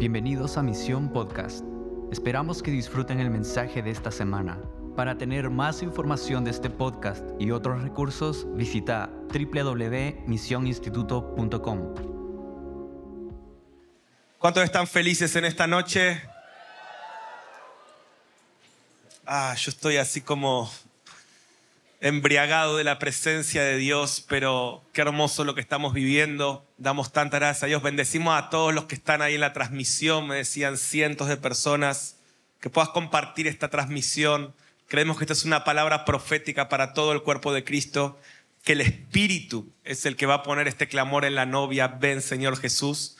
Bienvenidos a Misión Podcast. Esperamos que disfruten el mensaje de esta semana. Para tener más información de este podcast y otros recursos, visita www.misioninstituto.com. ¿Cuántos están felices en esta noche? Ah, yo estoy así como embriagado de la presencia de Dios, pero qué hermoso lo que estamos viviendo. Damos tanta gracias a Dios. Bendecimos a todos los que están ahí en la transmisión, me decían cientos de personas, que puedas compartir esta transmisión. Creemos que esta es una palabra profética para todo el cuerpo de Cristo, que el Espíritu es el que va a poner este clamor en la novia, ven Señor Jesús.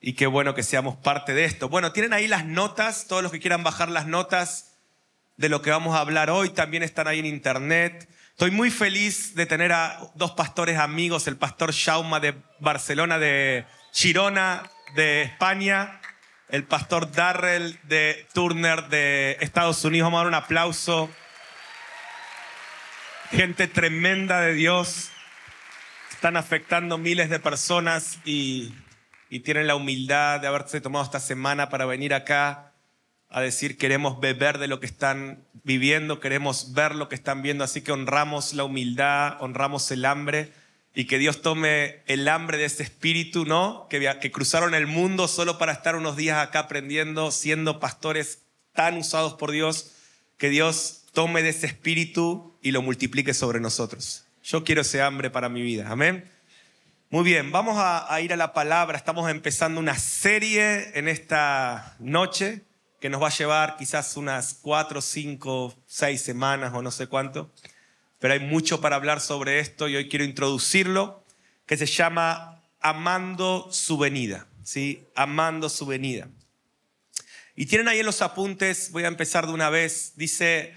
Y qué bueno que seamos parte de esto. Bueno, tienen ahí las notas, todos los que quieran bajar las notas de lo que vamos a hablar hoy, también están ahí en internet. Estoy muy feliz de tener a dos pastores amigos, el pastor Shauma de Barcelona, de Girona, de España, el pastor Darrell de Turner de Estados Unidos. Vamos a dar un aplauso. Gente tremenda de Dios. Están afectando miles de personas y, y tienen la humildad de haberse tomado esta semana para venir acá a decir queremos beber de lo que están viviendo, queremos ver lo que están viendo, así que honramos la humildad, honramos el hambre y que Dios tome el hambre de ese espíritu, ¿no? Que, que cruzaron el mundo solo para estar unos días acá aprendiendo, siendo pastores tan usados por Dios, que Dios tome de ese espíritu y lo multiplique sobre nosotros. Yo quiero ese hambre para mi vida, amén. Muy bien, vamos a, a ir a la palabra, estamos empezando una serie en esta noche que nos va a llevar quizás unas cuatro, cinco, seis semanas o no sé cuánto. Pero hay mucho para hablar sobre esto y hoy quiero introducirlo, que se llama Amando su venida. ¿sí? Amando su venida. Y tienen ahí en los apuntes, voy a empezar de una vez, dice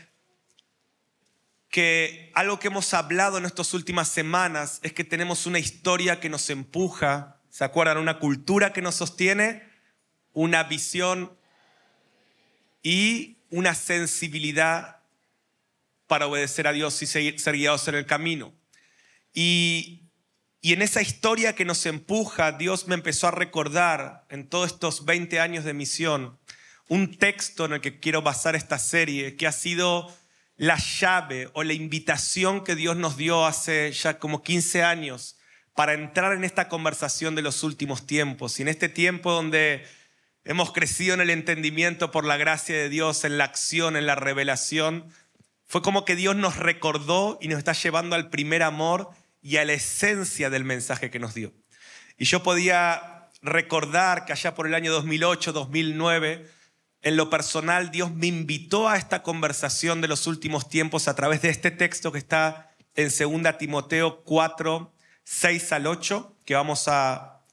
que algo que hemos hablado en estas últimas semanas es que tenemos una historia que nos empuja, ¿se acuerdan? Una cultura que nos sostiene, una visión y una sensibilidad para obedecer a Dios y ser guiados en el camino. Y, y en esa historia que nos empuja, Dios me empezó a recordar en todos estos 20 años de misión un texto en el que quiero basar esta serie, que ha sido la llave o la invitación que Dios nos dio hace ya como 15 años para entrar en esta conversación de los últimos tiempos. Y en este tiempo donde hemos crecido en el entendimiento por la gracia de Dios, en la acción, en la revelación. Fue como que Dios nos recordó y nos está llevando al primer amor y a la esencia del mensaje que nos dio. Y yo podía recordar que allá por el año 2008, 2009, en lo personal Dios me invitó a esta conversación de los últimos tiempos a través de este texto que está en 2 Timoteo 4, 6 al 8, que vamos a,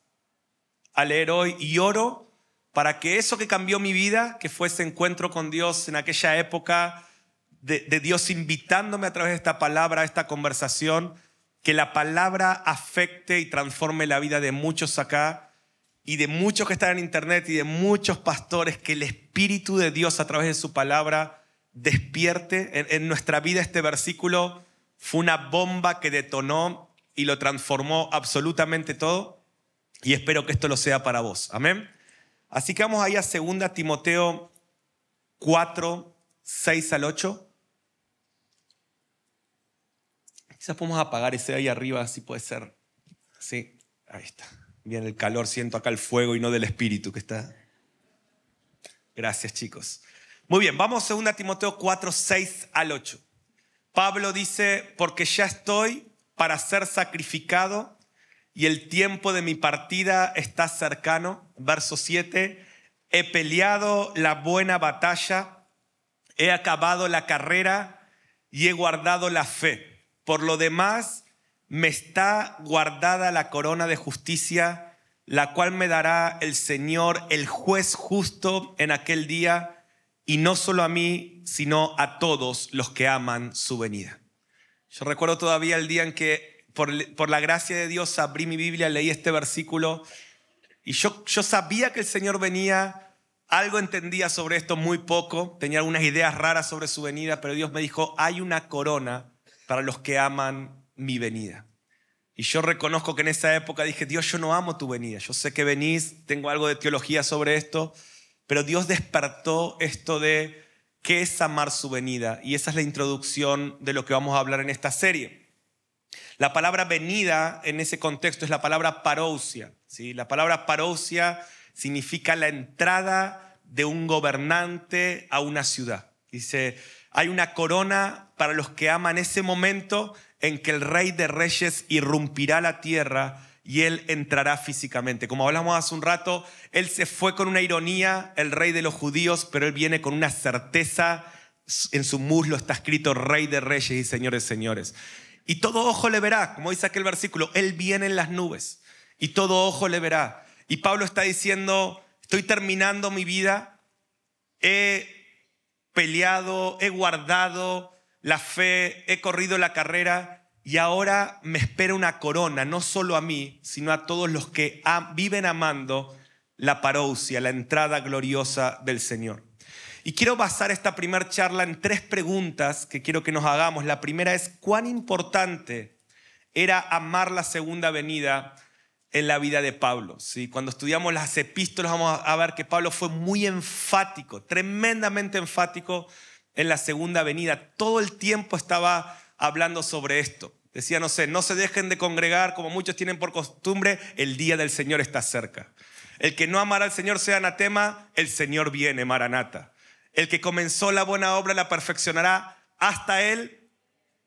a leer hoy. Y oro para que eso que cambió mi vida, que fue ese encuentro con Dios en aquella época, de, Dios invitándome a través de esta palabra, a esta conversación, que la palabra afecte y transforme la vida de muchos acá y de muchos que están en internet y de muchos pastores, que el Espíritu de Dios a través de su palabra despierte. En, en nuestra vida este versículo fue una bomba que detonó y lo transformó absolutamente todo. Y espero que esto lo sea para vos. Amén. Así que vamos ahí a 2 Timoteo 4, 6 al 8. Quizás podemos apagar ese ahí arriba, así puede ser. Sí, ahí está. Bien el calor, siento acá el fuego y no del espíritu que está. Gracias chicos. Muy bien, vamos a 2 Timoteo 4, 6 al 8. Pablo dice, porque ya estoy para ser sacrificado y el tiempo de mi partida está cercano. Verso 7, he peleado la buena batalla, he acabado la carrera y he guardado la fe. Por lo demás, me está guardada la corona de justicia, la cual me dará el Señor, el juez justo en aquel día, y no solo a mí, sino a todos los que aman su venida. Yo recuerdo todavía el día en que por, la gracia de Dios abrí mi Biblia, leí este versículo y yo, yo sabía que el Señor venía, algo entendía sobre esto muy poco, tenía algunas ideas raras sobre su venida, pero Dios me dijo, hay una corona para los que aman mi venida. Y yo reconozco que en esa época dije, Dios, yo no amo tu venida. Yo sé que venís, tengo algo de teología sobre esto, pero Dios despertó esto de qué es amar su venida. Y esa es la introducción de lo que vamos a hablar en esta serie. La palabra venida en ese contexto es la palabra parousia. ¿sí? La palabra parousia significa la entrada de un gobernante a una ciudad. Dice, hay una corona para los que aman ese momento en que el rey de reyes irrumpirá la tierra y él entrará físicamente. Como hablamos hace un rato, él se fue con una ironía, el rey de los judíos, pero él viene con una certeza. En su muslo está escrito rey de reyes y señores señores. Y todo ojo le verá, como dice aquel versículo, él viene en las nubes y todo ojo le verá. Y Pablo está diciendo, estoy terminando mi vida, he peleado, he guardado la fe, he corrido la carrera y ahora me espera una corona, no solo a mí, sino a todos los que viven amando la parousia, la entrada gloriosa del Señor. Y quiero basar esta primera charla en tres preguntas que quiero que nos hagamos. La primera es, ¿cuán importante era amar la segunda venida en la vida de Pablo. ¿sí? Cuando estudiamos las epístolas vamos a ver que Pablo fue muy enfático, tremendamente enfático en la segunda venida. Todo el tiempo estaba hablando sobre esto. Decía, no sé, no se dejen de congregar como muchos tienen por costumbre, el día del Señor está cerca. El que no amará al Señor sea anatema, el Señor viene, Maranata. El que comenzó la buena obra la perfeccionará hasta Él.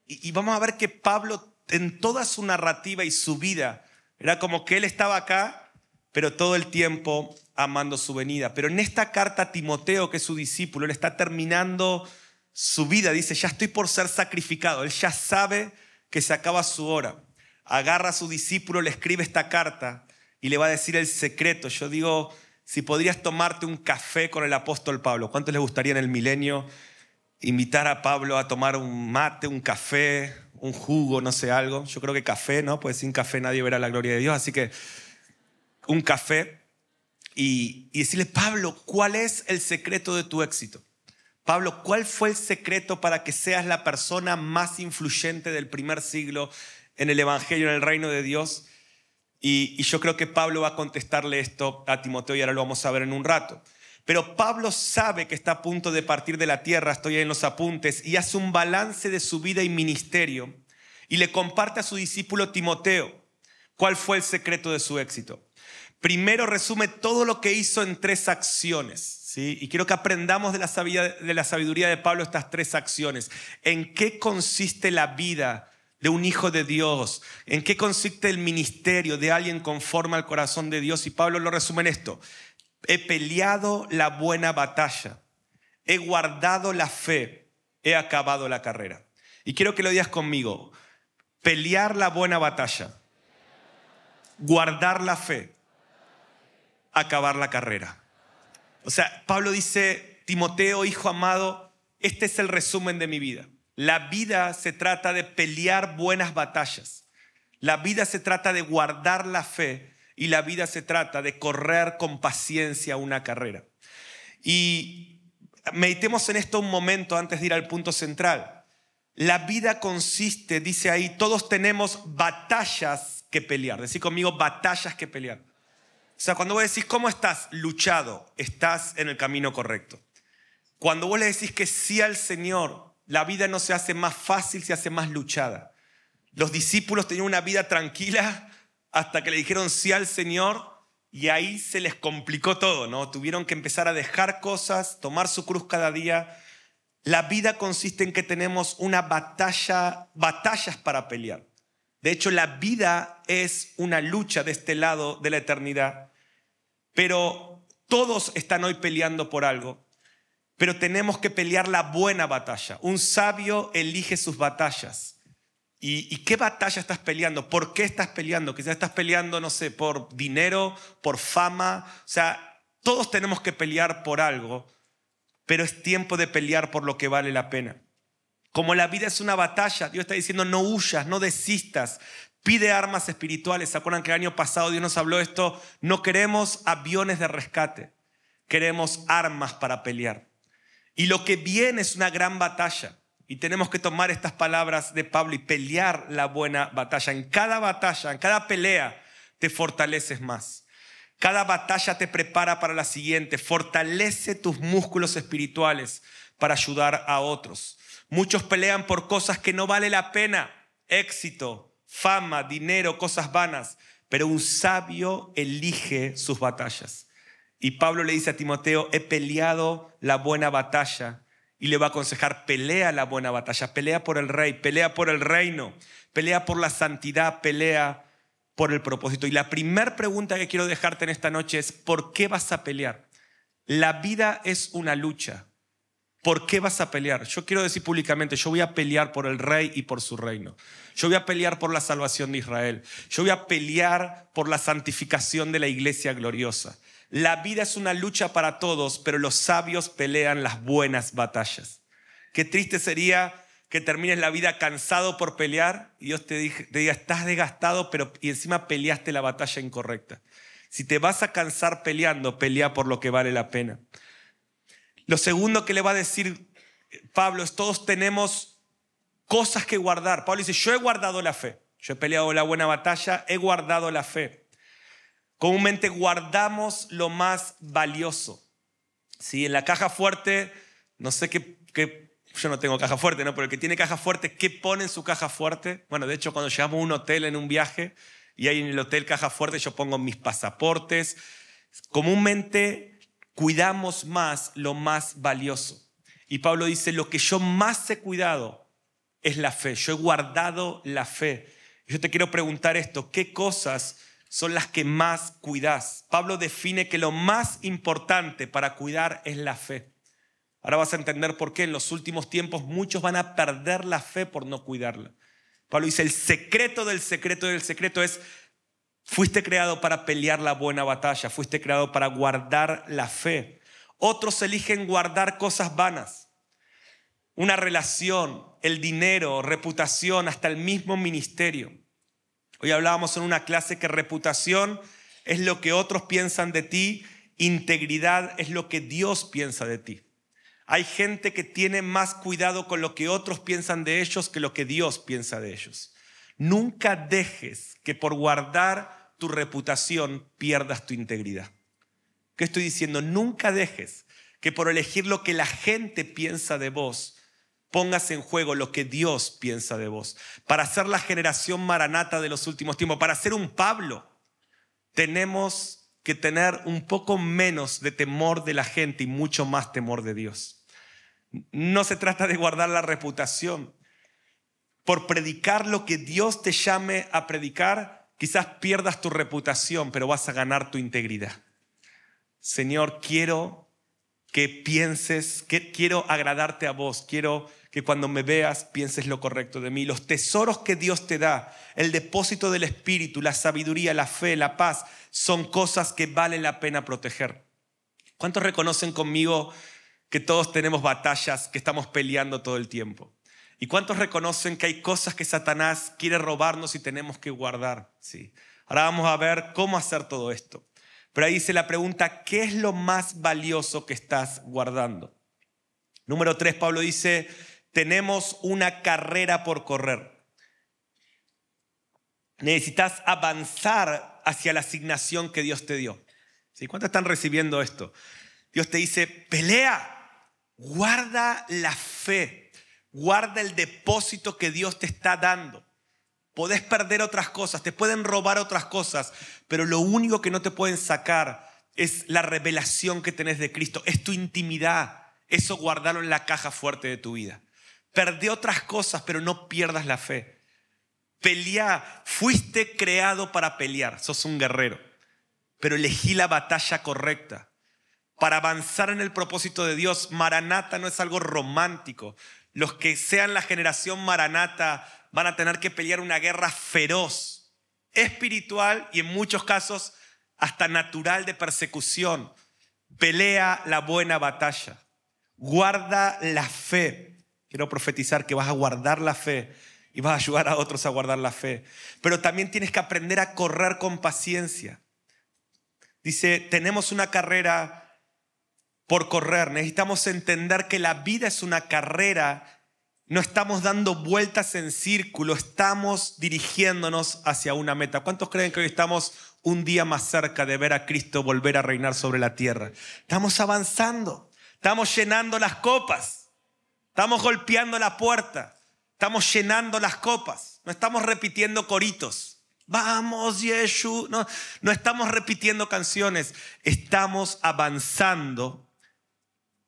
Y, vamos a ver que Pablo en toda su narrativa y su vida era como que él estaba acá, pero todo el tiempo amando su venida. Pero en esta carta a Timoteo, que es su discípulo, él está terminando su vida. Dice, ya estoy por ser sacrificado. Él ya sabe que se acaba su hora. Agarra a su discípulo, le escribe esta carta y le va a decir el secreto. Yo digo, si podrías tomarte un café con el apóstol Pablo, ¿cuánto les gustaría en el milenio invitar a Pablo a tomar un mate, un café, un jugo, no sé, algo. Yo creo que café, ¿no? Pues sin café nadie verá la gloria de Dios. Así que un café y, y decirle, Pablo, ¿cuál es el secreto de tu éxito? Pablo, ¿cuál fue el secreto para que seas la persona más influyente del primer siglo en el Evangelio, en el reino de Dios? Y, yo creo que Pablo va a contestarle esto a Timoteo y ahora lo vamos a ver en un rato. Pero Pablo sabe que está a punto de partir de la tierra, estoy ahí en los apuntes, y hace un balance de su vida y ministerio y le comparte a su discípulo Timoteo cuál fue el secreto de su éxito. Primero resume todo lo que hizo en tres acciones. ¿sí? Y quiero que aprendamos de la sabiduría de Pablo estas tres acciones. ¿En qué consiste la vida de un hijo de Dios? ¿En qué consiste el ministerio de alguien conforme al corazón de Dios? Y Pablo lo resume en esto he peleado la buena batalla, he guardado la fe, he acabado la carrera. Y quiero que lo digas conmigo, pelear la buena batalla, guardar la fe, acabar la carrera. O sea, Pablo dice, Timoteo, hijo amado, este es el resumen de mi vida. La vida se trata de pelear buenas batallas. La vida se trata de guardar la fe y la vida se trata de correr con paciencia una carrera. Y meditemos en esto un momento antes de ir al punto central. La vida consiste, dice ahí, todos tenemos batallas que pelear. Decir conmigo, batallas que pelear. O sea, cuando vos decís, ¿cómo estás? Luchado, estás en el camino correcto. Cuando vos le decís que sí al Señor, la vida no se hace más fácil, se hace más luchada. Los discípulos tenían una vida tranquila hasta que le dijeron sí al Señor y ahí se les complicó todo, ¿no? Tuvieron que empezar a dejar cosas, tomar su cruz cada día. La vida consiste en que tenemos una batalla, batallas para pelear. De hecho, la vida es una lucha de este lado de la eternidad. Pero todos están hoy peleando por algo. Pero tenemos que pelear la buena batalla. Un sabio elige sus batallas. ¿Y, qué batalla estás peleando? ¿Por qué estás peleando? Quizás estás peleando, no sé, por dinero, por fama. O sea, todos tenemos que pelear por algo, pero es tiempo de pelear por lo que vale la pena. Como la vida es una batalla, Dios está diciendo, no huyas, no desistas, pide armas espirituales. ¿Se acuerdan que el año pasado Dios nos habló esto? No queremos aviones de rescate, queremos armas para pelear. Y lo que viene es una gran batalla. Y tenemos que tomar estas palabras de Pablo y pelear la buena batalla. En cada batalla, en cada pelea, te fortaleces más. Cada batalla te prepara para la siguiente. Fortalece tus músculos espirituales para ayudar a otros. Muchos pelean por cosas que no vale la pena. Éxito, fama, dinero, cosas vanas. Pero un sabio elige sus batallas. Y Pablo le dice a Timoteo, he peleado la buena batalla y le va a aconsejar, pelea la buena batalla, pelea por el rey, pelea por el reino, pelea por la santidad, pelea por el propósito. Y la primera pregunta que quiero dejarte en esta noche es, ¿por qué vas a pelear? La vida es una lucha. ¿Por qué vas a pelear? Yo quiero decir públicamente, yo voy a pelear por el rey y por su reino. Yo voy a pelear por la salvación de Israel. Yo voy a pelear por la santificación de la iglesia gloriosa. La vida es una lucha para todos, pero los sabios pelean las buenas batallas. Qué triste sería que termines la vida cansado por pelear y Dios te, diga, estás desgastado, pero y encima peleaste la batalla incorrecta. Si te vas a cansar peleando, pelea por lo que vale la pena. Lo segundo que le va a decir Pablo es, todos tenemos cosas que guardar. Pablo dice, yo he guardado la fe, yo he peleado la buena batalla, he guardado la fe. Comúnmente guardamos lo más valioso. Si En la caja fuerte, no sé qué, yo no tengo caja fuerte, ¿no? pero el que tiene caja fuerte, ¿qué pone en su caja fuerte? Bueno, de hecho, cuando llegamos a un hotel en un viaje y hay en el hotel caja fuerte, yo pongo mis pasaportes. Comúnmente cuidamos más lo más valioso. Y Pablo dice, lo que yo más he cuidado es la fe. Yo he guardado la fe. Yo te quiero preguntar esto, ¿qué cosas son las que más cuidas. Pablo define que lo más importante para cuidar es la fe. Ahora vas a entender por qué en los últimos tiempos muchos van a perder la fe por no cuidarla. Pablo dice, el secreto del secreto del secreto es, fuiste creado para pelear la buena batalla, fuiste creado para guardar la fe. Otros eligen guardar cosas vanas, una relación, el dinero, reputación, hasta el mismo ministerio. Hoy hablábamos en una clase que reputación es lo que otros piensan de ti, integridad es lo que Dios piensa de ti. Hay gente que tiene más cuidado con lo que otros piensan de ellos que lo que Dios piensa de ellos. Nunca dejes que por guardar tu reputación pierdas tu integridad. ¿Qué estoy diciendo? Nunca dejes que por elegir lo que la gente piensa de vos pongas en juego lo que Dios piensa de vos. Para ser la generación maranata de los últimos tiempos, para ser un Pablo, tenemos que tener un poco menos de temor de la gente y mucho más temor de Dios. No se trata de guardar la reputación. Por predicar lo que Dios te llame a predicar, quizás pierdas tu reputación, pero vas a ganar tu integridad. Señor, quiero que pienses, que quiero agradarte a vos, quiero que cuando me veas pienses lo correcto de mí. Los tesoros que Dios te da, el depósito del Espíritu, la sabiduría, la fe, la paz, son cosas que vale la pena proteger. ¿Cuántos reconocen conmigo que todos tenemos batallas que estamos peleando todo el tiempo? ¿Y cuántos reconocen que hay cosas que Satanás quiere robarnos y tenemos que guardar? Sí. Ahora vamos a ver cómo hacer todo esto. Pero ahí dice la pregunta, ¿qué es lo más valioso que estás guardando? Número tres, Pablo dice, tenemos una carrera por correr. Necesitas avanzar hacia la asignación que Dios te dio. ¿Cuántos están recibiendo esto? Dios te dice, pelea, guarda la fe, guarda el depósito que Dios te está dando. Podés perder otras cosas, te pueden robar otras cosas, pero lo único que no te pueden sacar es la revelación que tenés de Cristo, es tu intimidad. Eso guardarlo en la caja fuerte de tu vida. Perdí otras cosas, pero no pierdas la fe. Pelea, fuiste creado para pelear, sos un guerrero, pero elegí la batalla correcta. Para avanzar en el propósito de Dios, Maranata no es algo romántico. Los que sean la generación Maranata van a tener que pelear una guerra feroz, espiritual y en muchos casos hasta natural de persecución. Pelea la buena batalla. Guarda la fe. Quiero profetizar que vas a guardar la fe y vas a ayudar a otros a guardar la fe. Pero también tienes que aprender a correr con paciencia. Dice, tenemos una carrera por correr. Necesitamos entender que la vida es una carrera no estamos dando vueltas en círculo, estamos dirigiéndonos hacia una meta. ¿Cuántos creen que hoy estamos un día más cerca de ver a Cristo volver a reinar sobre la tierra? Estamos avanzando, estamos llenando las copas, estamos golpeando la puerta, estamos llenando las copas, no estamos repitiendo coritos. Vamos, Yeshu. No, no estamos repitiendo canciones, estamos avanzando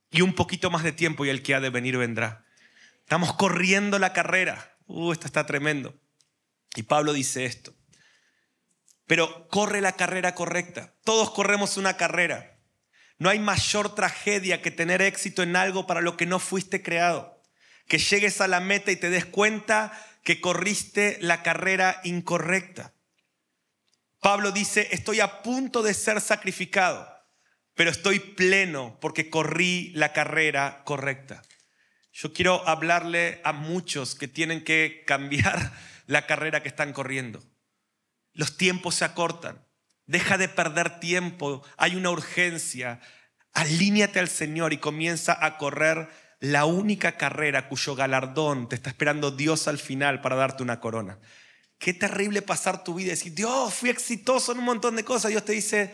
y un poquito más de tiempo y el que ha de venir vendrá. Estamos corriendo la carrera. Uh, esto está tremendo. Y Pablo dice esto. Pero corre la carrera correcta. Todos corremos una carrera. No hay mayor tragedia que tener éxito en algo para lo que no fuiste creado. Que llegues a la meta y te des cuenta que corriste la carrera incorrecta. Pablo dice, estoy a punto de ser sacrificado, pero estoy pleno porque corrí la carrera correcta. Yo quiero hablarle a muchos que tienen que cambiar la carrera que están corriendo. Los tiempos se acortan. Deja de perder tiempo. Hay una urgencia. Alíñate al Señor y comienza a correr la única carrera cuyo galardón te está esperando Dios al final para darte una corona. Qué terrible pasar tu vida y decir, Dios, fui exitoso en un montón de cosas. Dios te dice,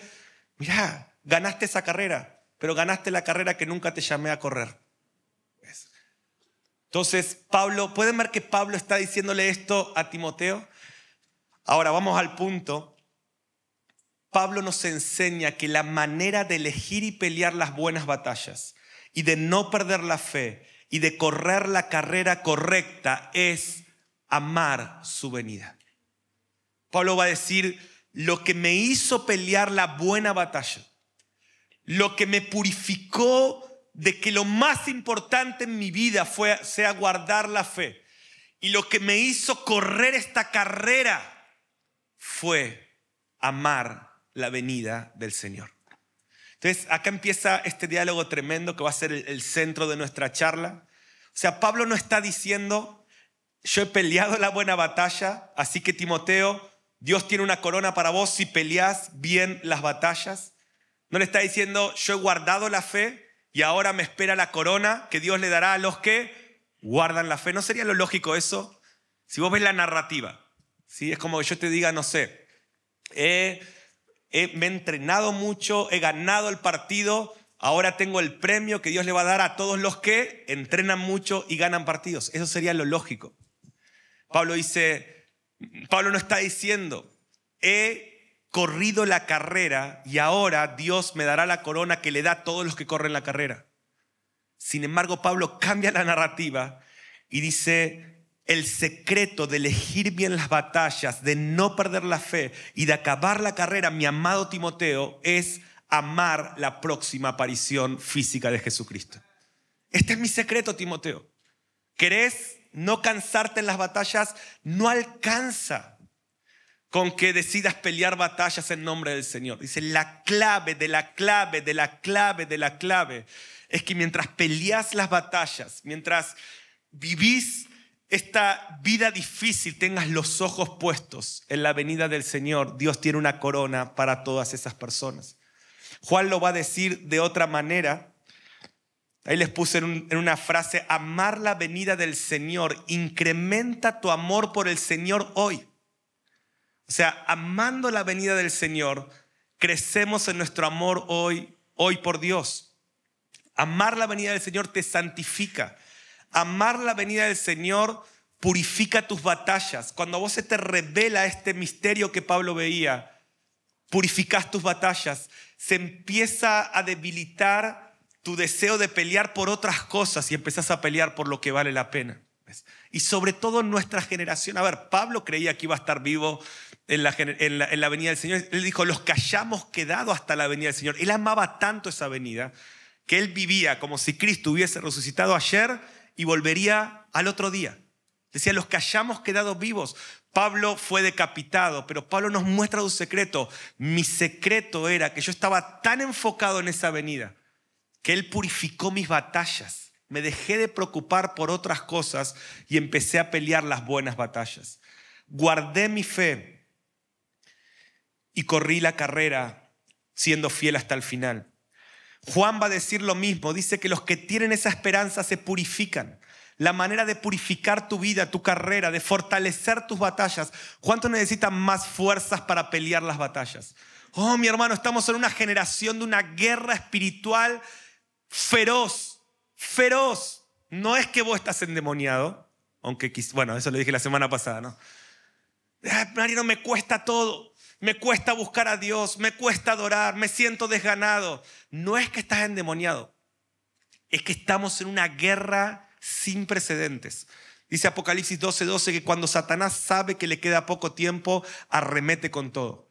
mira, ganaste esa carrera, pero ganaste la carrera que nunca te llamé a correr. Entonces, Pablo, ¿pueden ver que Pablo está diciéndole esto a Timoteo? Ahora vamos al punto. Pablo nos enseña que la manera de elegir y pelear las buenas batallas y de no perder la fe y de correr la carrera correcta es amar su venida. Pablo va a decir, lo que me hizo pelear la buena batalla, lo que me purificó de que lo más importante en mi vida fue, sea guardar la fe. Y lo que me hizo correr esta carrera fue amar la venida del Señor. Entonces, acá empieza este diálogo tremendo que va a ser el, centro de nuestra charla. O sea, Pablo no está diciendo, yo he peleado la buena batalla, así que Timoteo, Dios tiene una corona para vos si peleás bien las batallas. No le está diciendo, yo he guardado la fe, y ahora me espera la corona que Dios le dará a los que guardan la fe. ¿No sería lo lógico eso? Si vos ves la narrativa, ¿sí? es como que yo te diga, no sé, me he entrenado mucho, he ganado el partido, ahora tengo el premio que Dios le va a dar a todos los que entrenan mucho y ganan partidos. Eso sería lo lógico. Pablo dice, Pablo no está diciendo, he corrido la carrera y ahora Dios me dará la corona que le da a todos los que corren la carrera. Sin embargo, Pablo cambia la narrativa y dice, el secreto de elegir bien las batallas, de no perder la fe y de acabar la carrera, mi amado Timoteo, es amar la próxima aparición física de Jesucristo. Este es mi secreto, Timoteo. ¿Querés no cansarte en las batallas? No alcanza con que decidas pelear batallas en nombre del Señor. Dice, la clave de la clave de la clave de la clave es que mientras peleas las batallas, mientras vivís esta vida difícil, tengas los ojos puestos en la venida del Señor, Dios tiene una corona para todas esas personas. Juan lo va a decir de otra manera. Ahí les puse en, en una frase, amar la venida del Señor, incrementa tu amor por el Señor hoy. O sea, amando la venida del Señor, crecemos en nuestro amor hoy, hoy por Dios. Amar la venida del Señor te santifica. Amar la venida del Señor purifica tus batallas. Cuando a vos se te revela este misterio que Pablo veía, purificas tus batallas. Se empieza a debilitar tu deseo de pelear por otras cosas y empezás a pelear por lo que vale la pena. Y sobre todo en nuestra generación. A ver, Pablo creía que iba a estar vivo en la, en, la, venida del Señor. Él dijo, los que hayamos quedado hasta la venida del Señor. Él amaba tanto esa venida que él vivía como si Cristo hubiese resucitado ayer y volvería al otro día. Decía, los que hayamos quedado vivos. Pablo fue decapitado, pero Pablo nos muestra un secreto. Mi secreto era que yo estaba tan enfocado en esa venida que él purificó mis batallas. Me dejé de preocupar por otras cosas y empecé a pelear las buenas batallas. Guardé mi fe y corrí la carrera siendo fiel hasta el final. Juan va a decir lo mismo, dice que los que tienen esa esperanza se purifican. la manera de purificar tu vida, tu carrera, de fortalecer tus batallas. ¿Cuántos necesitan más fuerzas para pelear las batallas? Oh, mi hermano, estamos en una generación de una guerra espiritual feroz, feroz. No es que vos estás endemoniado, aunque, bueno, eso lo dije la semana pasada, ¿no? Mariano, me cuesta todo. Me cuesta buscar a Dios, me cuesta adorar, me siento desganado. No es que estás endemoniado, es que estamos en una guerra sin precedentes. Dice Apocalipsis 12:12 12, que cuando Satanás sabe que le queda poco tiempo, arremete con todo.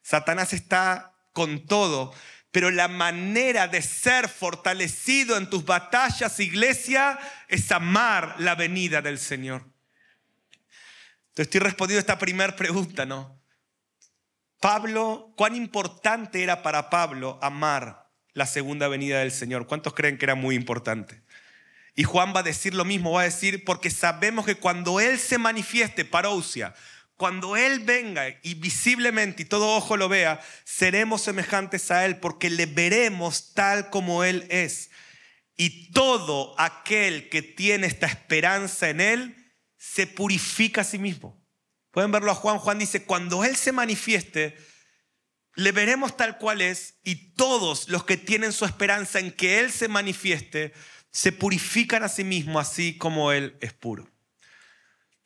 Satanás está con todo, pero la manera de ser fortalecido en tus batallas, iglesia, es amar la venida del Señor. Te estoy respondiendo esta primera pregunta, ¿no? Pablo, cuán importante era para Pablo amar la segunda venida del Señor. ¿Cuántos creen que era muy importante? Y Juan va a decir lo mismo, va a decir, porque sabemos que cuando Él se manifieste, parousia, cuando Él venga y visiblemente y todo ojo lo vea, seremos semejantes a Él porque le veremos tal como Él es. Y todo aquel que tiene esta esperanza en Él se purifica a sí mismo. Pueden verlo a Juan. Juan dice, cuando Él se manifieste, le veremos tal cual es y todos los que tienen su esperanza en que Él se manifieste, se purifican a sí mismos así como Él es puro.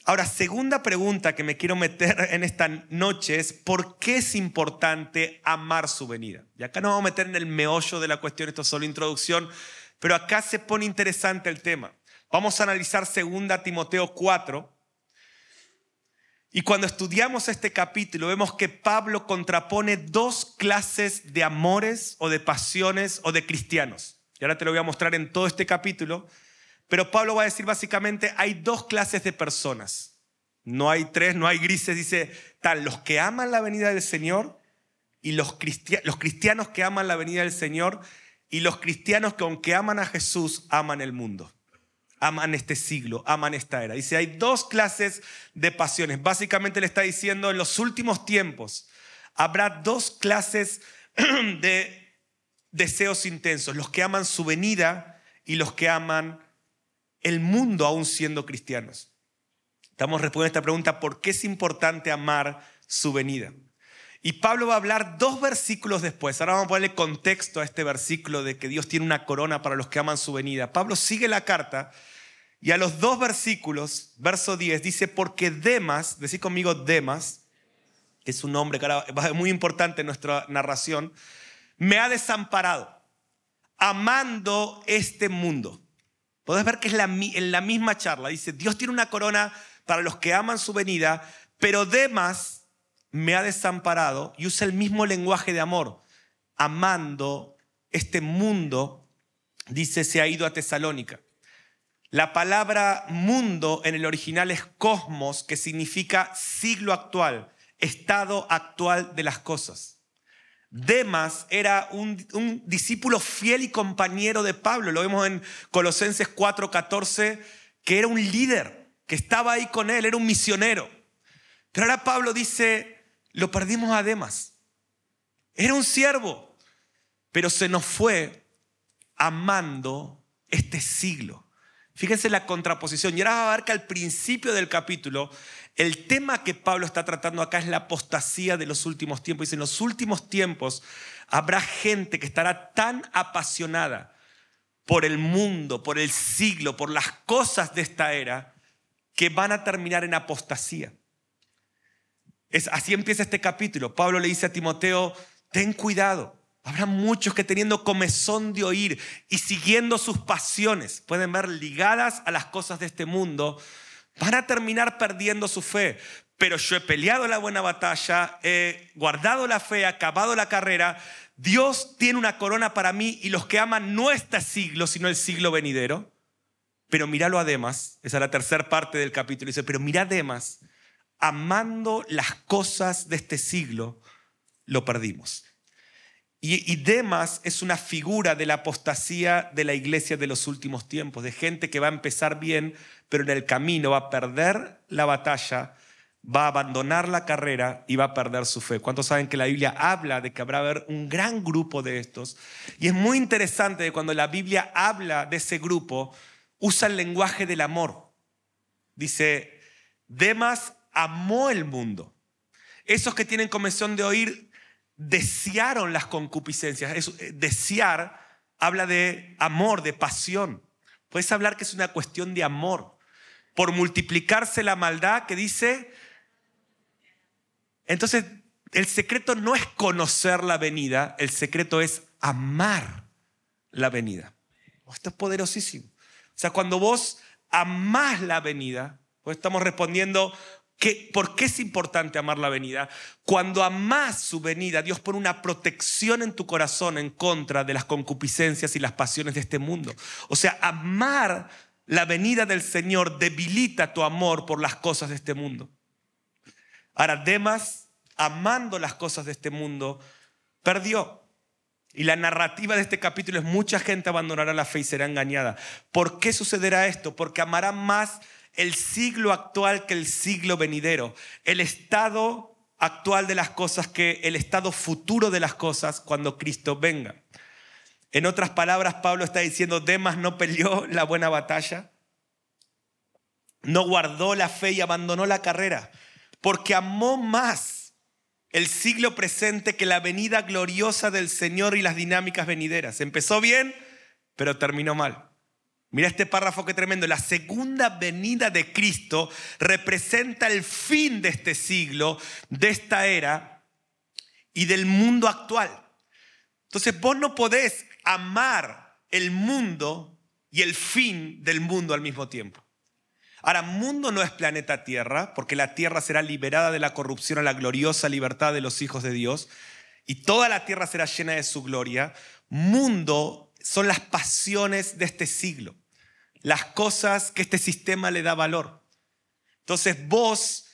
Ahora, segunda pregunta que me quiero meter en esta noche es, ¿por qué es importante amar su venida? Y acá nos vamos a meter en el meollo de la cuestión, esto es solo introducción, pero acá se pone interesante el tema. Vamos a analizar segunda Timoteo 4, y cuando estudiamos este capítulo vemos que Pablo contrapone dos clases de amores o de pasiones o de cristianos. Y ahora te lo voy a mostrar en todo este capítulo. Pero Pablo va a decir básicamente, hay dos clases de personas. No hay tres, no hay grises. Dice, tal, los que aman la venida del Señor y los, los cristianos que aman la venida del Señor y los cristianos que aunque aman a Jesús, aman el mundo aman este siglo, aman esta era. Dice, hay dos clases de pasiones. Básicamente le está diciendo, en los últimos tiempos habrá dos clases de deseos intensos, los que aman su venida y los que aman el mundo aún siendo cristianos. Estamos respondiendo a esta pregunta, ¿por qué es importante amar su venida? Y Pablo va a hablar dos versículos después. Ahora vamos a ponerle contexto a este versículo de que Dios tiene una corona para los que aman su venida. Pablo sigue la carta y a los dos versículos, verso 10, dice, porque Demas, decir conmigo Demas, que es un nombre muy importante en nuestra narración, me ha desamparado, amando este mundo. Podés ver que es la, en la misma charla. Dice, Dios tiene una corona para los que aman su venida, pero Demas me ha desamparado y usa el mismo lenguaje de amor, amando este mundo, dice, se ha ido a Tesalónica. La palabra mundo en el original es cosmos, que significa siglo actual, estado actual de las cosas. Demas era un, discípulo fiel y compañero de Pablo. Lo vemos en Colosenses 4:14, que era un líder, que estaba ahí con él, era un misionero. Pero ahora Pablo dice, lo perdimos a Demas. Era un siervo, pero se nos fue amando este siglo. Fíjense la contraposición. Y ahora va a ver que al principio del capítulo, el tema que Pablo está tratando acá es la apostasía de los últimos tiempos. Dice, en los últimos tiempos habrá gente que estará tan apasionada por el mundo, por el siglo, por las cosas de esta era, que van a terminar en apostasía así empieza este capítulo. Pablo le dice a Timoteo, ten cuidado. Habrá muchos que teniendo comezón de oír y siguiendo sus pasiones, pueden ver ligadas a las cosas de este mundo, van a terminar perdiendo su fe. Pero yo he peleado la buena batalla, he guardado la fe, he acabado la carrera. Dios tiene una corona para mí y los que aman no este siglo, sino el siglo venidero. Pero míralo además, esa es la tercera parte del capítulo, dice, pero mira además amando las cosas de este siglo, lo perdimos. Y, Demas es una figura de la apostasía de la iglesia de los últimos tiempos, de gente que va a empezar bien, pero en el camino va a perder la batalla, va a abandonar la carrera y va a perder su fe. ¿Cuántos saben que la Biblia habla de que habrá haber un gran grupo de estos? Y es muy interesante que cuando la Biblia habla de ese grupo, usa el lenguaje del amor. Dice, Demas amó el mundo. Esos que tienen comisión de oír desearon las concupiscencias. Eh, desear habla de amor, de pasión. Puedes hablar que es una cuestión de amor. Por multiplicarse la maldad que dice... Entonces, el secreto no es conocer la venida, el secreto es amar la venida. Esto es poderosísimo. O sea, cuando vos amás la venida, pues estamos respondiendo ¿Por qué es importante amar la venida? Cuando amás su venida, Dios pone una protección en tu corazón en contra de las concupiscencias y las pasiones de este mundo. O sea, amar la venida del Señor debilita tu amor por las cosas de este mundo. Ahora, Demas, amando las cosas de este mundo, perdió. Y la narrativa de este capítulo es mucha gente abandonará la fe y será engañada. ¿Por qué sucederá esto? Porque amarán más el siglo actual que el siglo venidero, el estado actual de las cosas que el estado futuro de las cosas cuando Cristo venga. En otras palabras, Pablo está diciendo, Demas no peleó la buena batalla, no guardó la fe y abandonó la carrera, porque amó más el siglo presente que la venida gloriosa del Señor y las dinámicas venideras. Empezó bien, pero terminó mal. Mira este párrafo que tremendo. La segunda venida de Cristo representa el fin de este siglo, de esta era y del mundo actual. Entonces vos no podés amar el mundo y el fin del mundo al mismo tiempo. Ahora, mundo no es planeta Tierra, porque la Tierra será liberada de la corrupción a la gloriosa libertad de los hijos de Dios, y toda la Tierra será llena de su gloria. Mundo son las pasiones de este siglo, las cosas que este sistema le da valor. Entonces vos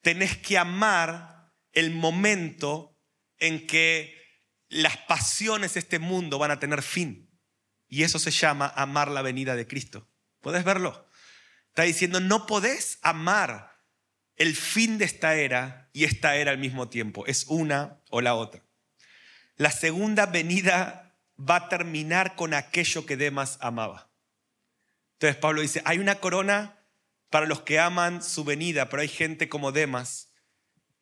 tenés que amar el momento en que las pasiones de este mundo van a tener fin. Y eso se llama amar la venida de Cristo. ¿Puedes verlo? Está diciendo, no podés amar el fin de esta era y esta era al mismo tiempo. Es una o la otra. La segunda venida va a terminar con aquello que Demas amaba. Entonces Pablo dice, hay una corona para los que aman su venida, pero hay gente como Demas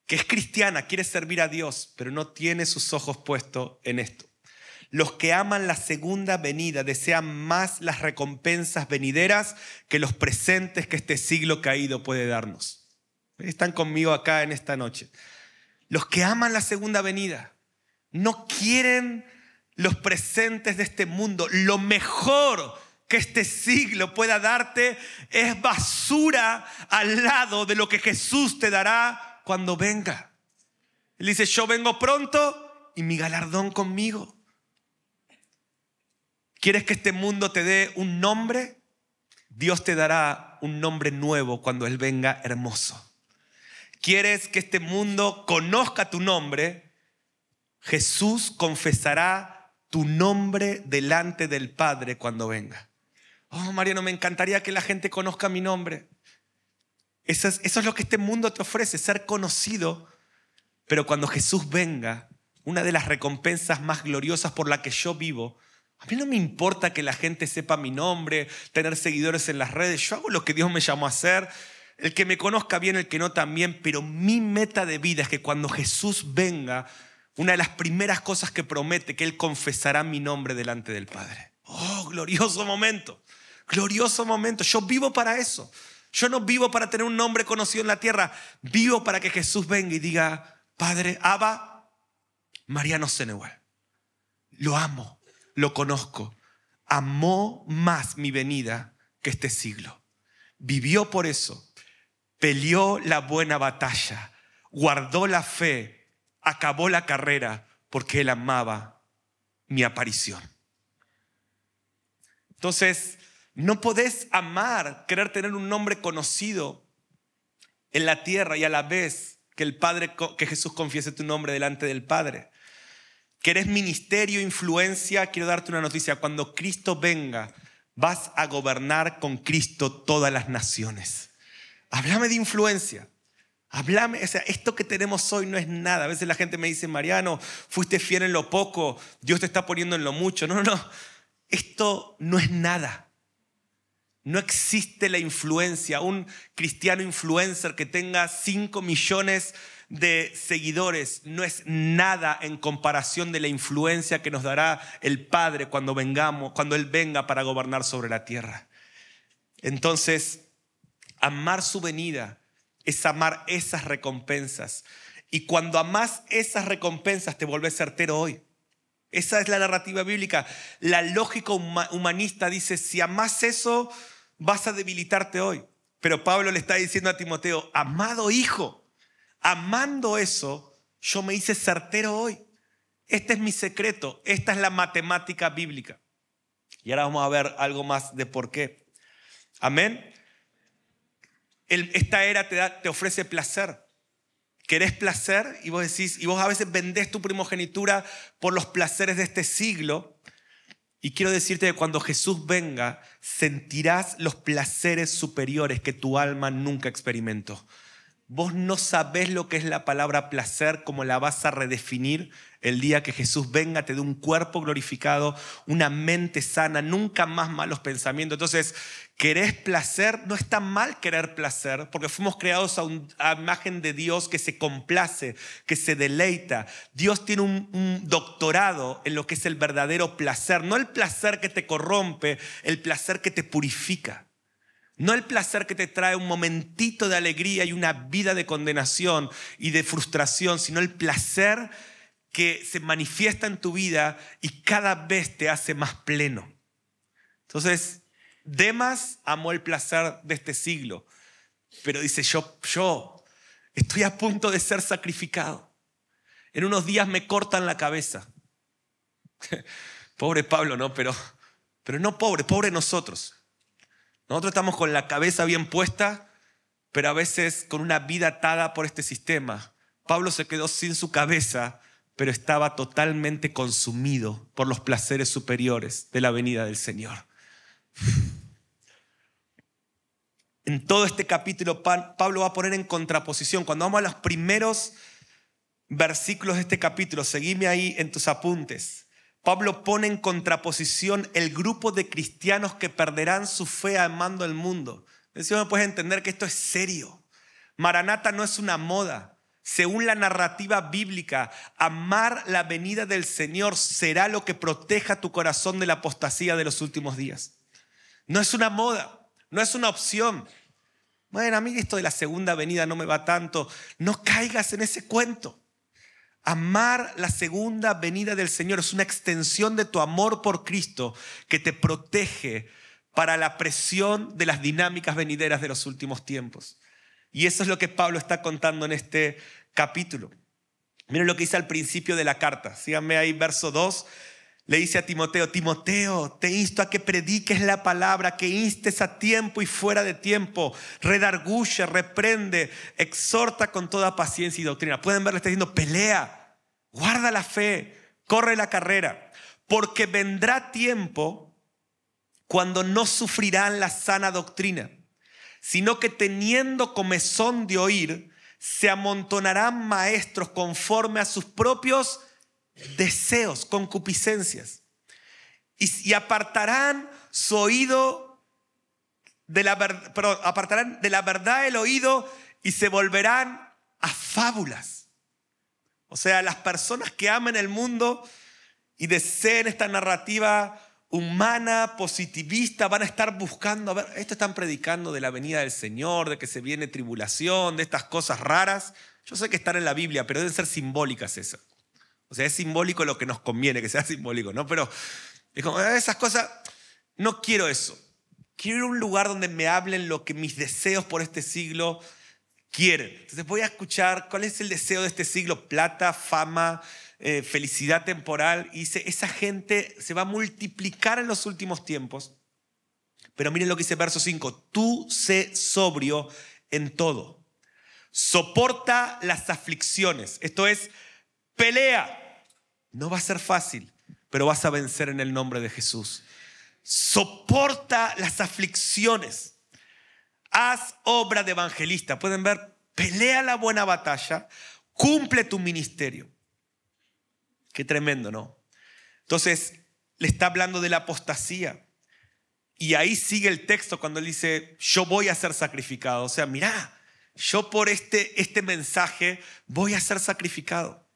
que es cristiana, quiere servir a Dios, pero no tiene sus ojos puestos en esto. Los que aman la segunda venida desean más las recompensas venideras que los presentes que este siglo caído puede darnos. Están conmigo acá en esta noche. Los que aman la segunda venida no quieren los presentes de este mundo, lo mejor que este siglo pueda darte es basura al lado de lo que Jesús te dará cuando venga. Él dice, yo vengo pronto y mi galardón conmigo. ¿Quieres que este mundo te dé un nombre? Dios te dará un nombre nuevo cuando Él venga hermoso. ¿Quieres que este mundo conozca tu nombre? Jesús confesará tu nombre delante del Padre cuando venga. Oh, Mariano, me encantaría que la gente conozca mi nombre. Eso es, lo que este mundo te ofrece, ser conocido. Pero cuando Jesús venga, una de las recompensas más gloriosas por la que yo vivo, a mí no me importa que la gente sepa mi nombre, tener seguidores en las redes. Yo hago lo que Dios me llamó a hacer. El que me conozca bien, el que no también. Pero mi meta de vida es que cuando Jesús venga, una de las primeras cosas que promete, que Él confesará mi nombre delante del Padre. Oh, glorioso momento, glorioso momento. Yo vivo para eso. Yo no vivo para tener un nombre conocido en la tierra. Vivo para que Jesús venga y diga, Padre, Abba, Mariano Senegal. Lo amo, lo conozco. Amó más mi venida que este siglo. Vivió por eso. Peleó la buena batalla. Guardó la fe acabó la carrera porque él amaba mi aparición. Entonces, no podés amar, querer tener un nombre conocido en la tierra y a la vez que el Padre, que Jesús confiese tu nombre delante del Padre. Querés ministerio, influencia, quiero darte una noticia. Cuando Cristo venga, vas a gobernar con Cristo todas las naciones. Háblame de influencia. Hablame, o sea, esto que tenemos hoy no es nada. A veces la gente me dice, Mariano, fuiste fiel en lo poco, Dios te está poniendo en lo mucho. No, no, no. Esto no es nada. No existe la influencia, un cristiano influencer que tenga 5 millones de seguidores no es nada en comparación de la influencia que nos dará el Padre cuando vengamos, cuando Él venga para gobernar sobre la tierra. Entonces, amar su venida es amar esas recompensas. Y cuando amas esas recompensas te vuelves certero hoy. Esa es la narrativa bíblica. La lógica humanista dice, si amas eso, vas a debilitarte hoy. Pero Pablo le está diciendo a Timoteo, amado hijo, amando eso, yo me hice certero hoy. Este es mi secreto, esta es la matemática bíblica. Y ahora vamos a ver algo más de por qué. Amén. Esta era te, te ofrece placer. ¿Querés placer? Y vos decís, y vos a veces vendés tu primogenitura por los placeres de este siglo. Y quiero decirte que cuando Jesús venga, sentirás los placeres superiores que tu alma nunca experimentó. Vos no sabés lo que es la palabra placer, cómo la vas a redefinir el día que Jesús venga, te dé un cuerpo glorificado, una mente sana, nunca más malos pensamientos. Entonces, ¿querés placer? No está mal querer placer, porque fuimos creados a, a imagen de Dios que se complace, que se deleita. Dios tiene un, un doctorado en lo que es el verdadero placer, no el placer que te corrompe, el placer que te purifica. No el placer que te trae un momentito de alegría y una vida de condenación y de frustración, sino el placer que se manifiesta en tu vida y cada vez te hace más pleno. Entonces, Demas amó el placer de este siglo, pero dice, yo, yo estoy a punto de ser sacrificado. En unos días me cortan la cabeza. pobre Pablo, ¿no? Pero, pero no pobre, pobre nosotros. Nosotros estamos con la cabeza bien puesta, pero a veces con una vida atada por este sistema. Pablo se quedó sin su cabeza, pero estaba totalmente consumido por los placeres superiores de la venida del Señor. En todo este capítulo, Pablo va a poner en contraposición, cuando vamos a los primeros versículos de este capítulo, seguime ahí en tus apuntes. Pablo pone en contraposición el grupo de cristianos que perderán su fe amando el mundo. Si me puedes entender que esto es serio. Maranata no es una moda. Según la narrativa bíblica, amar la venida del Señor será lo que proteja tu corazón de la apostasía de los últimos días. No es una moda, no es una opción. Bueno, a mí esto de la segunda venida no me va tanto. No caigas en ese cuento. Amar la segunda venida del Señor es una extensión de tu amor por Cristo que te protege para la presión de las dinámicas venideras de los últimos tiempos. Y eso es lo que Pablo está contando en este capítulo. Miren lo que dice al principio de la carta. Síganme ahí, verso 2. Le dice a Timoteo, Timoteo, te insto a que prediques la palabra, que instes a tiempo y fuera de tiempo, redarguye, reprende, exhorta con toda paciencia y doctrina. Pueden ver, le está diciendo, pelea, Guarda la fe, corre la carrera, porque vendrá tiempo cuando no sufrirán la sana doctrina, sino que teniendo comezón de oír, se amontonarán maestros conforme a sus propios deseos, concupiscencias, y, apartarán su oído de la, perdón, apartarán de la verdad el oído y se volverán a fábulas. O sea, las personas que aman el mundo y deseen esta narrativa humana, positivista, van a estar buscando, a ver, esto están predicando de la venida del Señor, de que se viene tribulación, de estas cosas raras. Yo sé que están en la Biblia, pero deben ser simbólicas esas. O sea, es simbólico lo que nos conviene que sea simbólico, ¿no? Pero es como, ah, esas cosas, no quiero eso. Quiero un lugar donde me hablen lo que mis deseos por este siglo quieren. Entonces voy a escuchar cuál es el deseo de este siglo, plata, fama, eh, felicidad temporal. Y dice, esa gente se va a multiplicar en los últimos tiempos. Pero miren lo que dice verso 5, tú sé sobrio en todo. Soporta las aflicciones. Esto es, pelea. No va a ser fácil, pero vas a vencer en el nombre de Jesús. Soporta las aflicciones. Haz obra de evangelista. Pueden ver, pelea la buena batalla, cumple tu ministerio. Qué tremendo, ¿no? Entonces, le está hablando de la apostasía. Y ahí sigue el texto cuando él dice, yo voy a ser sacrificado. O sea, mira, yo por este, este mensaje voy a ser sacrificado.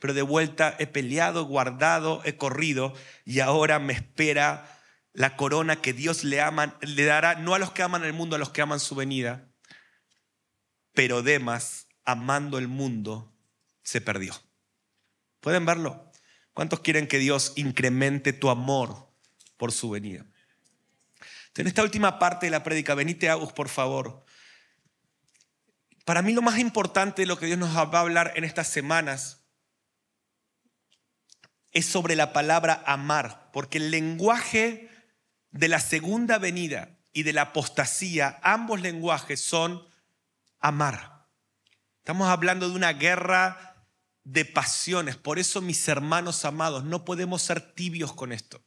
Pero de vuelta he peleado, guardado, he corrido y ahora me espera la corona que Dios le, ama, le dará, no a los que aman el mundo, a los que aman su venida. Pero Demas, amando el mundo, se perdió. ¿Pueden verlo? ¿Cuántos quieren que Dios incremente tu amor por su venida? En esta última parte de la prédica, venite Agus, por favor. Para mí lo más importante de lo que Dios nos va a hablar en estas semanas es sobre la palabra amar, porque el lenguaje de la segunda venida y de la apostasía, ambos lenguajes son amar. Estamos hablando de una guerra de pasiones, por eso mis hermanos amados, no podemos ser tibios con esto.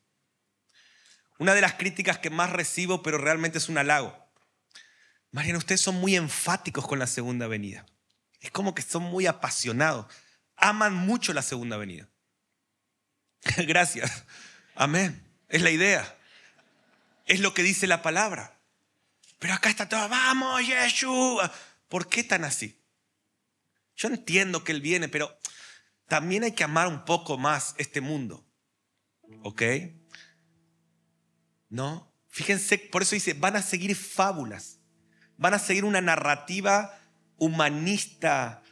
Una de las críticas que más recibo, pero realmente es un halago. Mariana, ustedes son muy enfáticos con la segunda venida. Es como que son muy apasionados. Aman mucho la segunda venida. Gracias. Amén. Es la idea. Es lo que dice la palabra. Pero acá está todo, vamos, Yeshua. ¿Por qué tan así? Yo entiendo que Él viene, pero también hay que amar un poco más este mundo. ¿Ok? ¿No? Fíjense, por eso dice, van a seguir fábulas, van a seguir una narrativa humanista,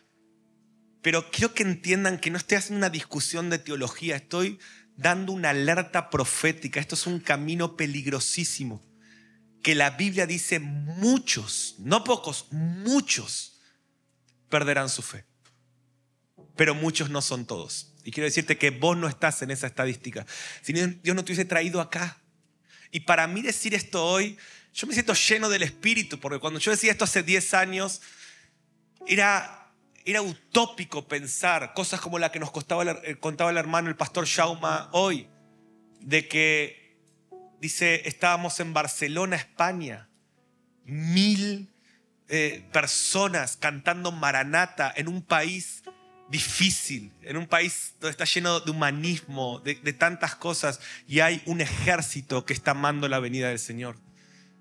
pero quiero que entiendan que no estoy haciendo una discusión de teología, estoy dando una alerta profética. Esto es un camino peligrosísimo, que la Biblia dice muchos, no pocos, muchos perderán su fe, pero muchos no son todos. Y quiero decirte que vos no estás en esa estadística. Si Dios no te hubiese traído acá, y para mí decir esto hoy, yo me siento lleno del Espíritu, porque cuando yo decía esto hace 10 años, era, era utópico pensar cosas como la que nos eh, contaba el hermano, el pastor Shauma, hoy, de que, dice, estábamos en Barcelona, España, mil eh, personas cantando Maranata en un país difícil, en un país donde está lleno de humanismo, de, tantas cosas, y hay un ejército que está amando la venida del Señor.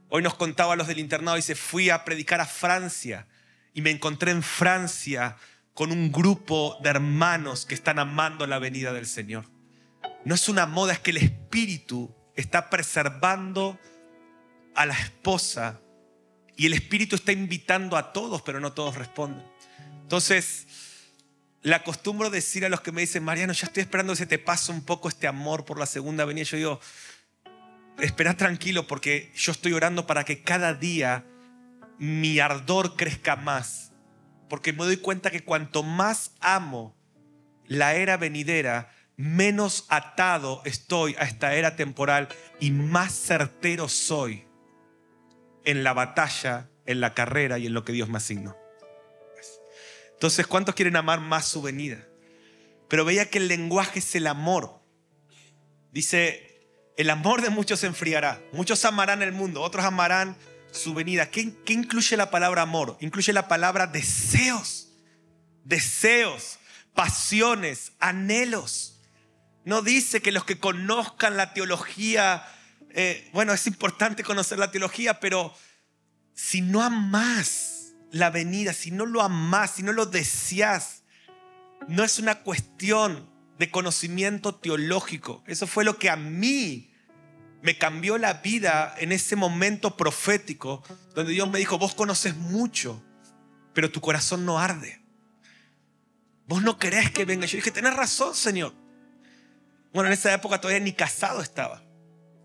Hoy nos contaba los del internado, dice, fui a predicar a Francia y me encontré en Francia con un grupo de hermanos que están amando la venida del Señor. No es una moda, es que el Espíritu está preservando a la esposa y el Espíritu está invitando a todos, pero no todos responden. Entonces, la acostumbro decir a los que me dicen, Mariano, ya estoy esperando que se te pase un poco este amor por la segunda venida. Yo digo, espera tranquilo porque yo estoy orando para que cada día mi ardor crezca más. Porque me doy cuenta que cuanto más amo la era venidera, menos atado estoy a esta era temporal y más certero soy en la batalla, en la carrera y en lo que Dios me asignó. Entonces, ¿cuántos quieren amar más su venida? Pero veía que el lenguaje es el amor. Dice, el amor de muchos se enfriará. Muchos amarán el mundo, otros amarán su venida. ¿Qué, ¿Qué, incluye la palabra amor? Incluye la palabra deseos, deseos, pasiones, anhelos. No dice que los que conozcan la teología, eh, bueno, es importante conocer la teología, pero si no amas la venida, si no lo amas, si no lo deseas, no es una cuestión de conocimiento teológico. Eso fue lo que a mí me cambió la vida en ese momento profético, donde Dios me dijo, vos conoces mucho, pero tu corazón no arde. Vos no querés que venga. Yo dije, tenés razón, Señor. Bueno, en esa época todavía ni casado estaba.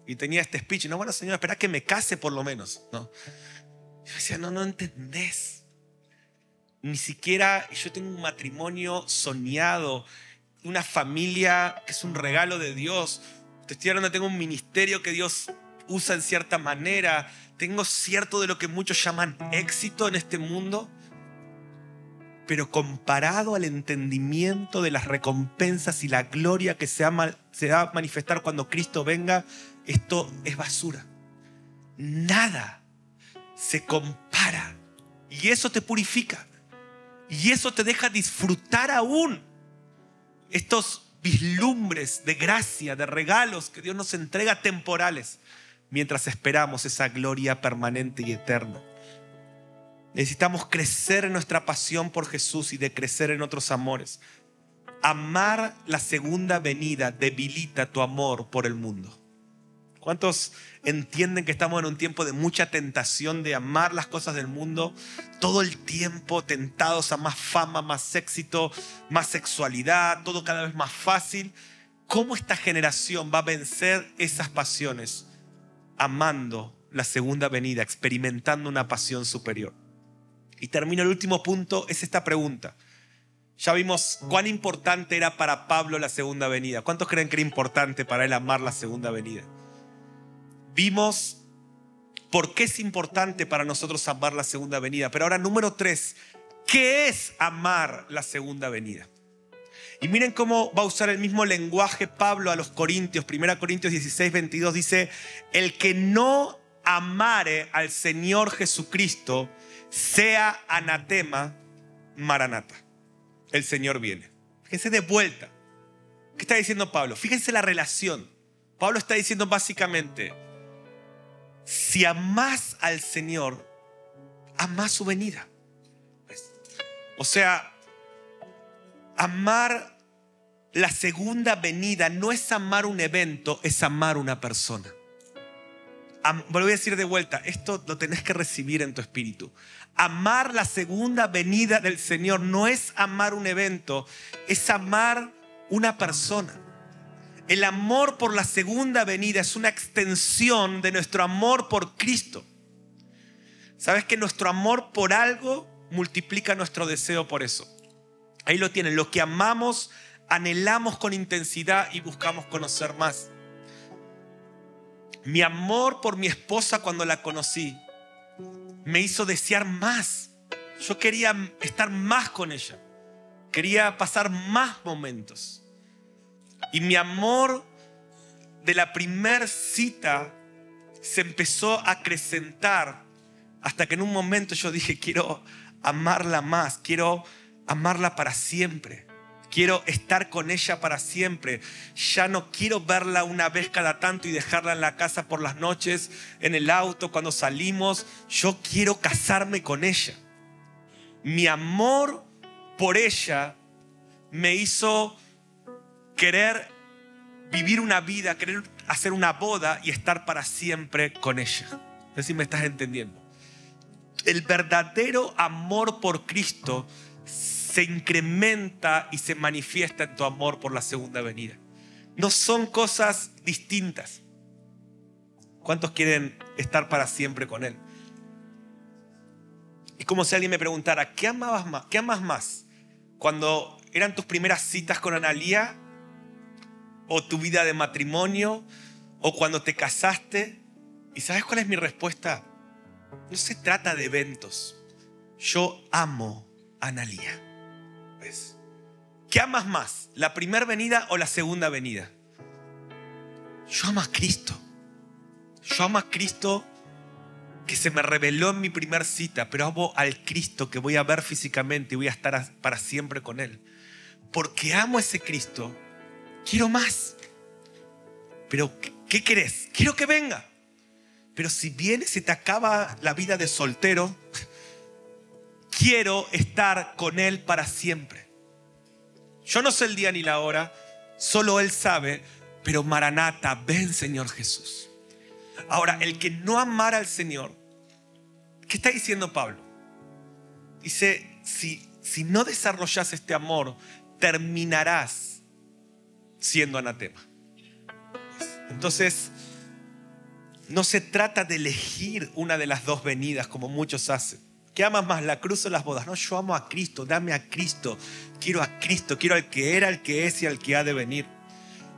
Y tenía este speech. No, bueno, Señor, espera que me case por lo menos. No. Yo decía, no, no entendés. Ni siquiera yo tengo un matrimonio soñado, una familia que es un regalo de Dios. Te estoy hablando, tengo un ministerio que Dios usa en cierta manera. Tengo cierto de lo que muchos llaman éxito en este mundo. Pero comparado al entendimiento de las recompensas y la gloria que se se va a manifestar cuando Cristo venga, esto es basura. Nada se compara. Y eso te purifica. Y eso te deja disfrutar aún estos vislumbres de gracia, de regalos que Dios nos entrega temporales. mientras esperamos esa gloria permanente y eterna. Necesitamos crecer en nuestra pasión por Jesús y de crecer en otros amores. Amar la segunda venida debilita tu amor por el mundo. ¿Cuántos entienden que estamos en un tiempo de mucha tentación de amar las cosas del mundo? Todo el tiempo tentados a más fama, más éxito, más sexualidad, todo cada vez más fácil. ¿Cómo esta generación va a vencer esas pasiones? Amando la segunda venida, experimentando una pasión superior. Y termino el último punto, es esta pregunta. Ya vimos cuán importante era para Pablo la segunda venida. ¿Cuántos creen que era importante para él amar la segunda venida? Vimos por qué es importante para nosotros amar la segunda venida. Pero ahora, número tres, ¿qué es amar la segunda venida? Y miren cómo va a usar el mismo lenguaje Pablo a los Corintios. 1 Corintios 16, 22 dice, el que no amare al Señor Jesucristo, sea anatema, maranata. El Señor viene. Fíjense de vuelta. ¿Qué está diciendo Pablo? Fíjense la relación. Pablo está diciendo básicamente, si amás al Señor, amás su venida. O sea, amar la segunda venida no es amar un evento, es amar una persona. voy a decir de vuelta, esto lo tenés que recibir en tu espíritu. Amar la segunda venida del Señor no es amar un evento, es amar una persona. El amor por la segunda venida es una extensión de nuestro amor por Cristo. ¿Sabes que nuestro amor por algo multiplica nuestro deseo por eso? Ahí lo tienen. Lo que amamos, anhelamos con intensidad y buscamos conocer más. Mi amor por mi esposa cuando la conocí me hizo desear más. Yo quería estar más con ella. Quería pasar más momentos. Y mi amor de la primer cita se empezó a acrecentar hasta que en un momento yo dije, quiero amarla más, quiero amarla para siempre. Quiero estar con ella para siempre. Ya no quiero verla una vez cada tanto y dejarla en la casa por las noches, en el auto, cuando salimos. Yo quiero casarme con ella. Mi amor por ella me hizo querer vivir una vida, querer hacer una boda y estar para siempre con ella. No sé si me estás entendiendo. El verdadero amor por Cristo se incrementa y se manifiesta en tu amor por la segunda venida. No son cosas distintas. ¿Cuántos quieren estar para siempre con Él? Es como si alguien me preguntara, ¿qué amabas más? ¿Qué amas más? Cuando eran tus primeras citas con Analía o tu vida de matrimonio o cuando te casaste. ¿Y sabes cuál es mi respuesta? No se trata de eventos. Yo amo a Analía. ¿Ves? ¿Qué amas más? ¿La primera venida o la segunda venida? Yo amo a Cristo. Yo amo a Cristo que se me reveló en mi primer cita, pero amo al Cristo que voy a ver físicamente y voy a estar para siempre con Él. Porque amo a ese Cristo, quiero más. Pero, ¿qué querés? Quiero que venga. Pero si viene, se te acaba la vida de soltero, quiero estar con Él para siempre. Yo no sé el día ni la hora, solo Él sabe, pero Maranata, ven Señor Jesús. Ahora, el que no amara al Señor, ¿qué está diciendo Pablo? Dice, si, si no desarrollas este amor, terminarás siendo anatema. Entonces, no se trata de elegir una de las dos venidas como muchos hacen. ¿Qué amas más, la cruz o las bodas? No, yo amo a Cristo, dame a Cristo. Quiero a Cristo, quiero al que era, al que es y al que ha de venir.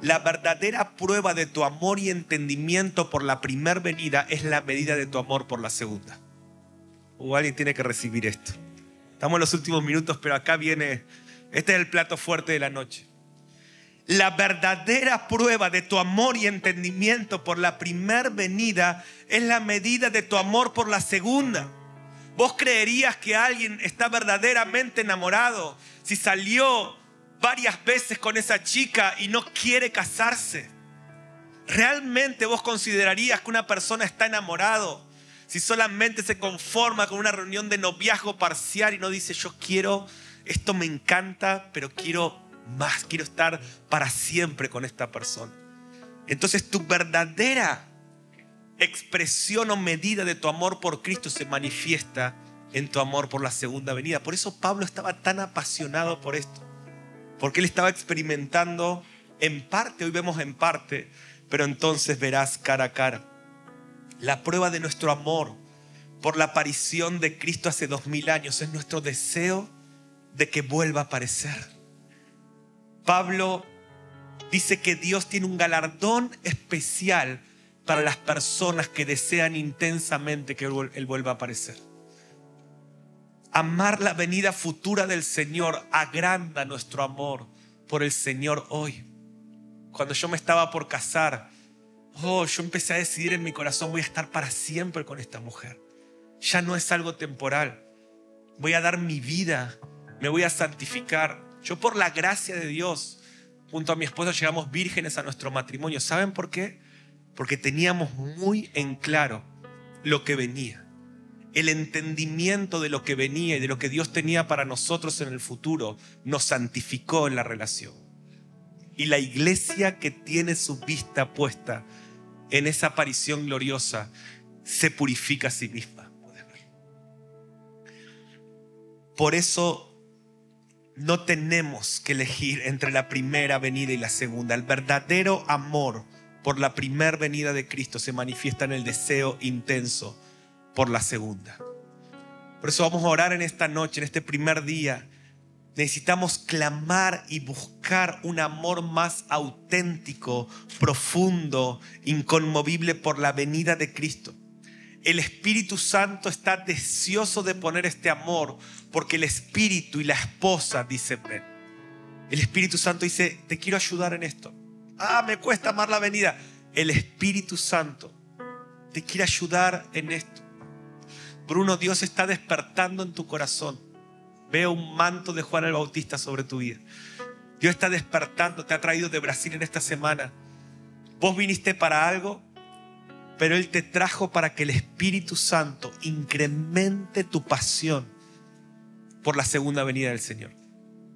La verdadera prueba de tu amor y entendimiento por la primera venida es la medida de tu amor por la segunda. O alguien tiene que recibir esto. Estamos en los últimos minutos, pero acá viene, este es el plato fuerte de la noche la verdadera prueba de tu amor y entendimiento por la primer venida es la medida de tu amor por la segunda. ¿Vos creerías que alguien está verdaderamente enamorado si salió varias veces con esa chica y no quiere casarse? ¿Realmente vos considerarías que una persona está enamorado si solamente se conforma con una reunión de noviazgo parcial y no dice yo quiero, esto me encanta, pero quiero más, quiero estar para siempre con esta persona? Entonces tu verdadera expresión o medida de tu amor por Cristo se manifiesta en tu amor por la segunda venida. Por eso Pablo estaba tan apasionado por esto, porque él estaba experimentando en parte, hoy vemos en parte, pero entonces verás cara a cara. La prueba de nuestro amor por la aparición de Cristo hace dos mil años es nuestro deseo de que vuelva a aparecer. Pablo dice que Dios tiene un galardón especial para las personas que desean intensamente que Él vuelva a aparecer. Amar la venida futura del Señor agranda nuestro amor por el Señor hoy. Cuando yo me estaba por casar, oh, yo empecé a decidir en mi corazón, voy a estar para siempre con esta mujer. Ya no es algo temporal. Voy a dar mi vida, me voy a santificar. Yo por la gracia de Dios, junto a mi esposa, llegamos vírgenes a nuestro matrimonio. ¿Saben por qué? Porque teníamos muy en claro lo que venía. El entendimiento de lo que venía y de lo que Dios tenía para nosotros en el futuro nos santificó en la relación. Y la iglesia que tiene su vista puesta en esa aparición gloriosa se purifica a sí misma. Por eso no tenemos que elegir entre la primera venida y la segunda. El verdadero amor por la primera venida de Cristo se manifiesta en el deseo intenso por la segunda. Por eso vamos a orar en esta noche, en este primer día Necesitamos clamar y buscar un amor más auténtico, profundo, inconmovible por la venida de Cristo. El Espíritu Santo está deseoso de poner este amor porque el Espíritu y la esposa dicen, ven. El Espíritu Santo dice, te quiero ayudar en esto. Ah, me cuesta amar la venida. El Espíritu Santo te quiere ayudar en esto. Bruno, Dios está despertando en tu corazón Veo un manto de Juan el Bautista sobre tu vida. Dios está despertando, te ha traído de Brasil en esta semana. Vos viniste para algo, pero Él te trajo para que el Espíritu Santo incremente tu pasión por la segunda venida del Señor.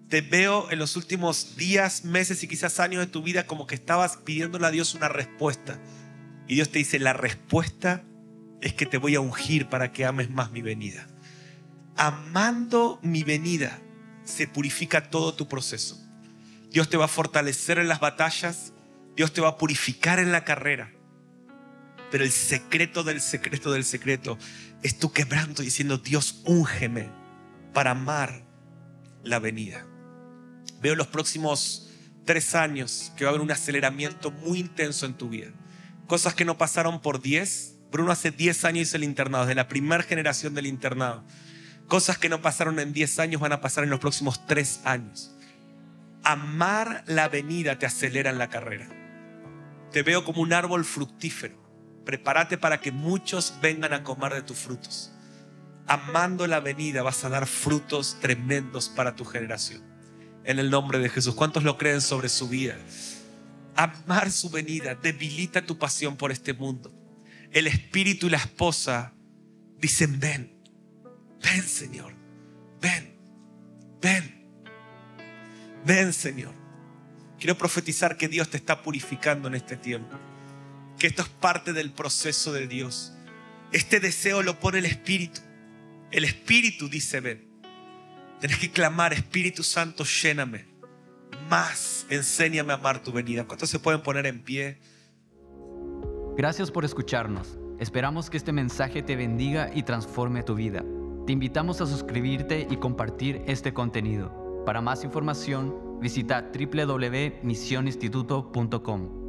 Te veo en los últimos días, meses y quizás años de tu vida como que estabas pidiéndole a Dios una respuesta. Y Dios te dice, la respuesta es que te voy a ungir para que ames más mi venida amando mi venida, se purifica todo tu proceso. Dios te va a fortalecer en las batallas, Dios te va a purificar en la carrera. Pero el secreto del secreto del secreto es tu quebranto diciendo, Dios, úngeme para amar la venida. Veo los próximos tres años que va a haber un aceleramiento muy intenso en tu vida. Cosas que no pasaron por diez. Bruno hace diez años hizo el internado, de la primera generación del internado. Cosas que no pasaron en 10 años van a pasar en los próximos 3 años. Amar la venida te acelera en la carrera. Te veo como un árbol fructífero. Prepárate para que muchos vengan a comer de tus frutos. Amando la venida vas a dar frutos tremendos para tu generación. En el nombre de Jesús. ¿Cuántos lo creen sobre su vida? Amar su venida debilita tu pasión por este mundo. El espíritu y la esposa dicen, ven, Ven, Señor. Ven. Ven. Ven, Señor. Quiero profetizar que Dios te está purificando en este tiempo. Que esto es parte del proceso de Dios. Este deseo lo pone el Espíritu. El Espíritu dice, ven. Tienes que clamar, Espíritu Santo, lléname. Más, enséñame a amar tu venida. ¿Cuántos se pueden poner en pie? Gracias por escucharnos. Esperamos que este mensaje te bendiga y transforme tu vida. Te invitamos a suscribirte y compartir este contenido. Para más información, visita www.misioninstituto.com.